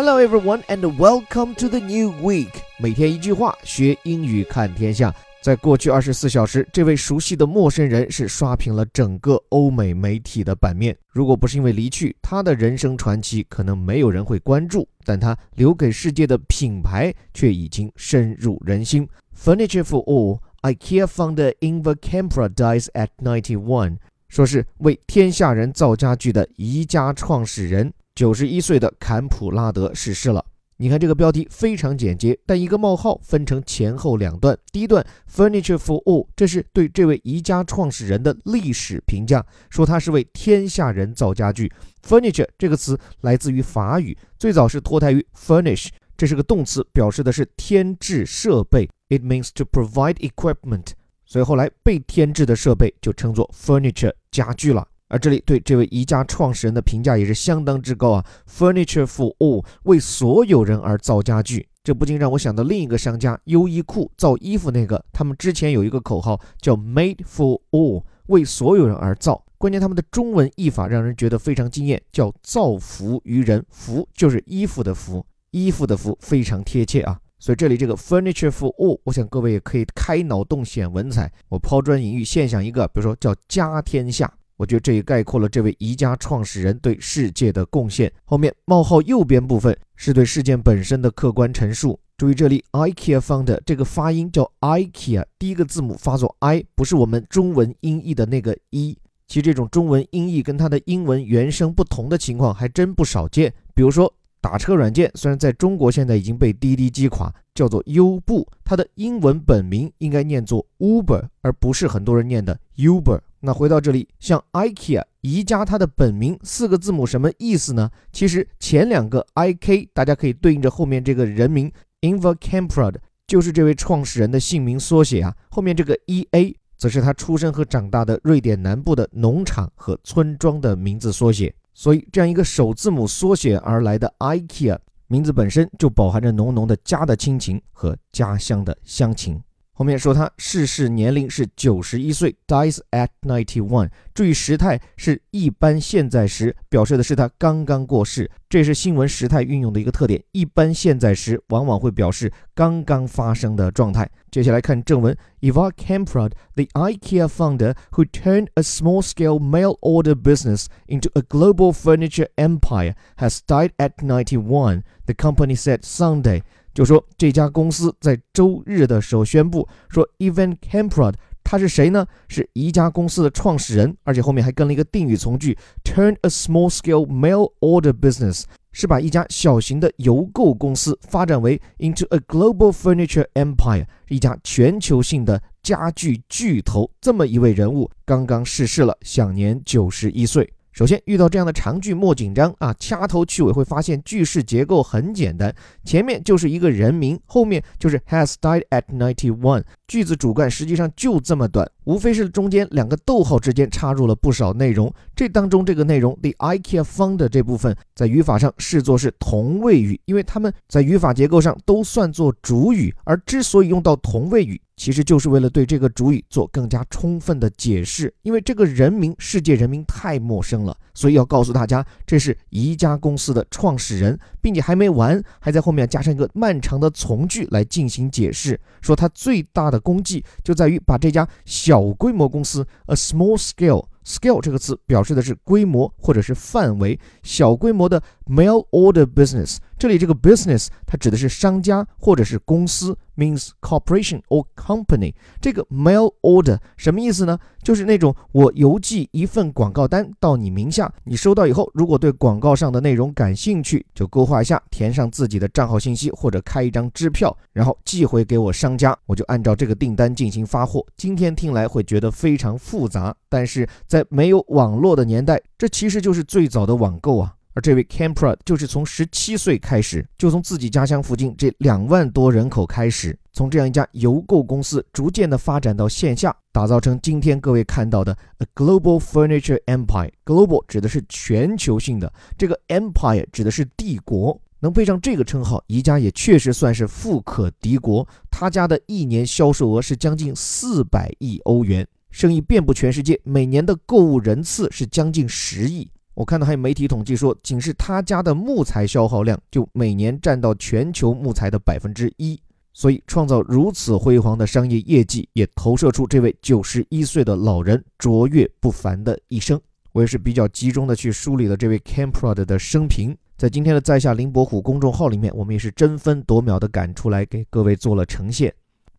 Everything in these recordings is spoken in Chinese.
Hello everyone and welcome to the new week。每天一句话，学英语看天下。在过去二十四小时，这位熟悉的陌生人是刷屏了整个欧美媒体的版面。如果不是因为离去，他的人生传奇可能没有人会关注，但他留给世界的品牌却已经深入人心。Furniture for all, IKEA founder Ingvar Kamprad dies at ninety-one。说是为天下人造家具的宜家创始人。九十一岁的坎普拉德逝世了。你看这个标题非常简洁，但一个冒号分成前后两段。第一段 “Furniture for all”，这是对这位宜家创始人的历史评价，说他是为天下人造家具。“Furniture” 这个词来自于法语，最早是脱胎于 “furnish”，这是个动词，表示的是添置设备。It means to provide equipment，所以后来被添置的设备就称作 “furniture” 家具了。而这里对这位宜家创始人的评价也是相当之高啊！Furniture for all，为所有人而造家具，这不禁让我想到另一个商家优衣库造衣服那个，他们之前有一个口号叫 Made for all，为所有人而造。关键他们的中文译法让人觉得非常惊艳，叫造福于人，福就是衣服的福，衣服的福非常贴切啊！所以这里这个 Furniture for all，我想各位也可以开脑洞显文采，我抛砖引玉，现想一个，比如说叫家天下。我觉得这也概括了这位宜家创始人对世界的贡献。后面冒号右边部分是对事件本身的客观陈述。注意这里，IKEA founder 这个发音叫 IKEA，第一个字母发作 I，不是我们中文音译的那个 E。其实这种中文音译跟它的英文原声不同的情况还真不少见。比如说打车软件，虽然在中国现在已经被滴滴击垮，叫做优步，它的英文本名应该念作 Uber，而不是很多人念的 Uber。那回到这里，像 IKEA 宜家，它的本名四个字母什么意思呢？其实前两个 IK 大家可以对应着后面这个人名 Ingvar Kamprad，就是这位创始人的姓名缩写啊。后面这个 EA 则是他出生和长大的瑞典南部的农场和村庄的名字缩写。所以这样一个首字母缩写而来的 IKEA 名字本身就饱含着浓浓的家的亲情和家乡的乡情。后面说他逝世年龄是九十一岁，dies at ninety one。注意时态是一般现在时，表示的是他刚刚过世。这是新闻时态运用的一个特点，一般现在时往往会表示刚刚发生的状态。接下来看正文：Ivar Kamprad, the IKEA founder who turned a small-scale mail-order business into a global furniture empire, has died at ninety one. The company said Sunday. 就说这家公司在周日的时候宣布说，Ivan Camprad 他是谁呢？是宜家公司的创始人，而且后面还跟了一个定语从句，turn a small-scale mail order business，是把一家小型的邮购公司发展为 into a global furniture empire，一家全球性的家具巨头。这么一位人物刚刚逝世了，享年九十一岁。首先遇到这样的长句莫紧张啊，掐头去尾会发现句式结构很简单，前面就是一个人名，后面就是 has died at ninety one，句子主干实际上就这么短，无非是中间两个逗号之间插入了不少内容。这当中这个内容 the IKEA found 这部分在语法上视作是同位语，因为它们在语法结构上都算作主语，而之所以用到同位语。其实就是为了对这个主语做更加充分的解释，因为这个人名世界人名太陌生了，所以要告诉大家这是宜家公司的创始人，并且还没完，还在后面加上一个漫长的从句来进行解释，说他最大的功绩就在于把这家小规模公司 a small scale scale 这个词表示的是规模或者是范围，小规模的 mail order business，这里这个 business 它指的是商家或者是公司。means corporation or company。这个 mail order 什么意思呢？就是那种我邮寄一份广告单到你名下，你收到以后，如果对广告上的内容感兴趣，就勾画一下，填上自己的账号信息或者开一张支票，然后寄回给我商家，我就按照这个订单进行发货。今天听来会觉得非常复杂，但是在没有网络的年代，这其实就是最早的网购啊。而这位 Campra 就是从十七岁开始，就从自己家乡附近这两万多人口开始，从这样一家邮购公司逐渐的发展到线下，打造成今天各位看到的 a global furniture empire。global 指的是全球性的，这个 empire 指的是帝国。能配上这个称号，宜家也确实算是富可敌国。他家的一年销售额是将近四百亿欧元，生意遍布全世界，每年的购物人次是将近十亿。我看到还有媒体统计说，仅是他家的木材消耗量就每年占到全球木材的百分之一。所以，创造如此辉煌的商业业绩，也投射出这位九十一岁的老人卓越不凡的一生。我也是比较集中的去梳理了这位 Camprod 的生平，在今天的在下林伯虎公众号里面，我们也是争分夺秒的赶出来给各位做了呈现。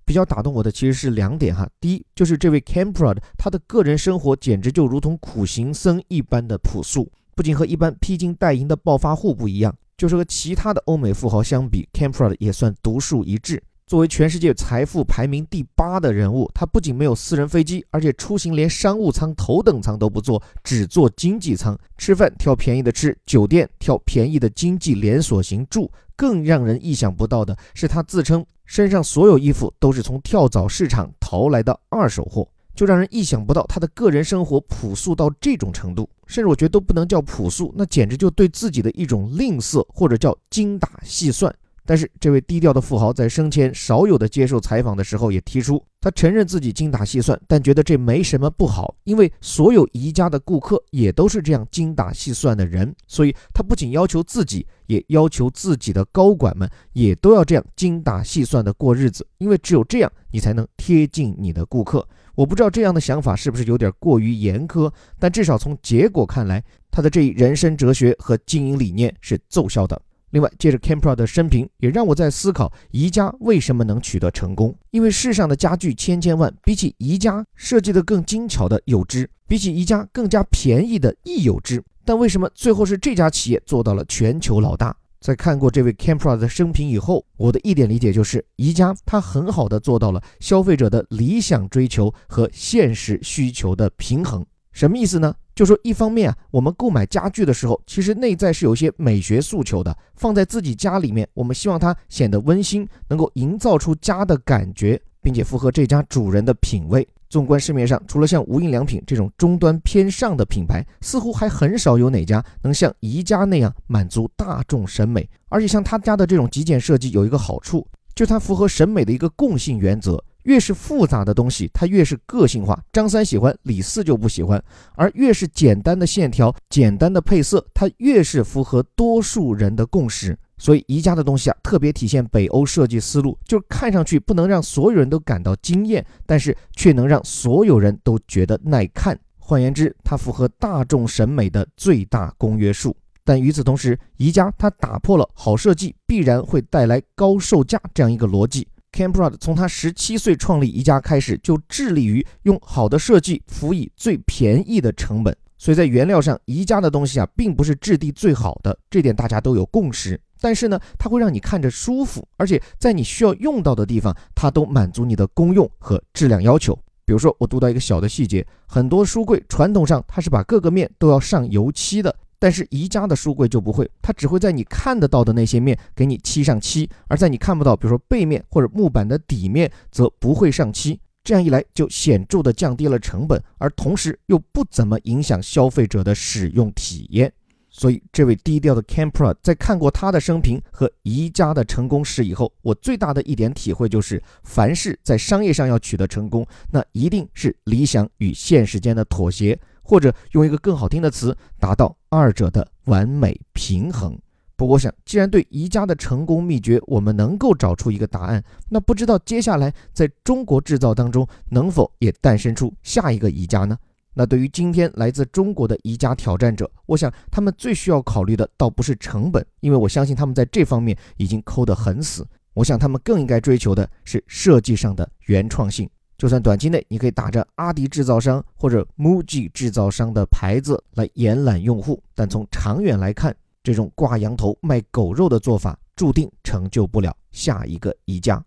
比较打动我的其实是两点哈，第一就是这位 Camprad 他的个人生活简直就如同苦行僧一般的朴素，不仅和一般披金戴银的暴发户不一样，就是和其他的欧美富豪相比，Camprad 也算独树一帜。作为全世界财富排名第八的人物，他不仅没有私人飞机，而且出行连商务舱、头等舱都不坐，只坐经济舱。吃饭挑便宜的吃，酒店挑便宜的经济连锁型住。更让人意想不到的是，他自称身上所有衣服都是从跳蚤市场淘来的二手货，就让人意想不到他的个人生活朴素到这种程度。甚至我觉得都不能叫朴素，那简直就对自己的一种吝啬，或者叫精打细算。但是，这位低调的富豪在生前少有的接受采访的时候，也提出，他承认自己精打细算，但觉得这没什么不好，因为所有宜家的顾客也都是这样精打细算的人，所以他不仅要求自己，也要求自己的高管们也都要这样精打细算的过日子，因为只有这样，你才能贴近你的顾客。我不知道这样的想法是不是有点过于严苛，但至少从结果看来，他的这一人生哲学和经营理念是奏效的。另外，借着 Campra 的生平，也让我在思考宜家为什么能取得成功。因为世上的家具千千万，比起宜家设计的更精巧的有之，比起宜家更加便宜的亦有之。但为什么最后是这家企业做到了全球老大？在看过这位 Campra 的生平以后，我的一点理解就是，宜家它很好的做到了消费者的理想追求和现实需求的平衡。什么意思呢？就说一方面啊，我们购买家具的时候，其实内在是有些美学诉求的，放在自己家里面，我们希望它显得温馨，能够营造出家的感觉，并且符合这家主人的品味。纵观市面上，除了像无印良品这种中端偏上的品牌，似乎还很少有哪家能像宜家那样满足大众审美。而且像他家的这种极简设计有一个好处，就它符合审美的一个共性原则。越是复杂的东西，它越是个性化。张三喜欢，李四就不喜欢；而越是简单的线条、简单的配色，它越是符合多数人的共识。所以宜家的东西啊，特别体现北欧设计思路，就是看上去不能让所有人都感到惊艳，但是却能让所有人都觉得耐看。换言之，它符合大众审美的最大公约数。但与此同时，宜家它打破了好设计必然会带来高售价这样一个逻辑。Camprad 从他十七岁创立宜家开始，就致力于用好的设计辅以最便宜的成本。所以在原料上，宜家的东西啊，并不是质地最好的，这点大家都有共识。但是呢，它会让你看着舒服，而且在你需要用到的地方，它都满足你的功用和质量要求。比如说，我读到一个小的细节，很多书柜传统上它是把各个面都要上油漆的。但是宜家的书柜就不会，它只会在你看得到的那些面给你漆上漆，而在你看不到，比如说背面或者木板的底面，则不会上漆。这样一来，就显著的降低了成本，而同时又不怎么影响消费者的使用体验。所以，这位低调的 Campra 在看过他的生平和宜家的成功史以后，我最大的一点体会就是，凡是在商业上要取得成功，那一定是理想与现实间的妥协。或者用一个更好听的词，达到二者的完美平衡。不过，我想，既然对宜家的成功秘诀我们能够找出一个答案，那不知道接下来在中国制造当中能否也诞生出下一个宜家呢？那对于今天来自中国的宜家挑战者，我想他们最需要考虑的倒不是成本，因为我相信他们在这方面已经抠得很死。我想他们更应该追求的是设计上的原创性。就算短期内你可以打着阿迪制造商或者 MUJI 制造商的牌子来延揽用户，但从长远来看，这种挂羊头卖狗肉的做法注定成就不了下一个宜家。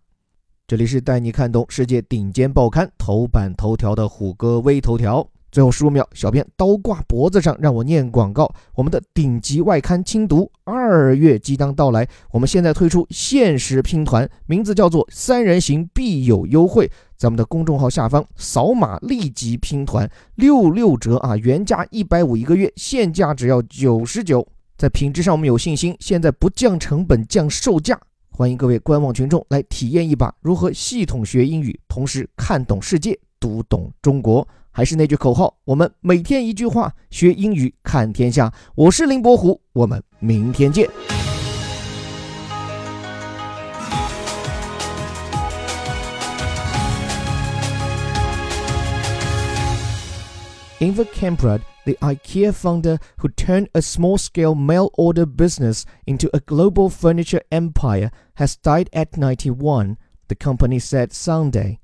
这里是带你看懂世界顶尖报刊头版头条的虎哥微头条。最后十五秒，小编刀挂脖子上，让我念广告。我们的顶级外刊精读二月即将到来，我们现在推出限时拼团，名字叫做“三人行必有优惠”。在我们的公众号下方扫码立即拼团，六六折啊！原价一百五一个月，现价只要九十九。在品质上我们有信心，现在不降成本降售价，欢迎各位观望群众来体验一把如何系统学英语，同时看懂世界，读懂中国。还是那句口号，我们每天一句话，学英语看天下。我是林伯虎，我们明天见。Ingvar Kamprad, the IKEA founder who turned a small scale mail order business into a global furniture empire, has died at 91, the company said Sunday.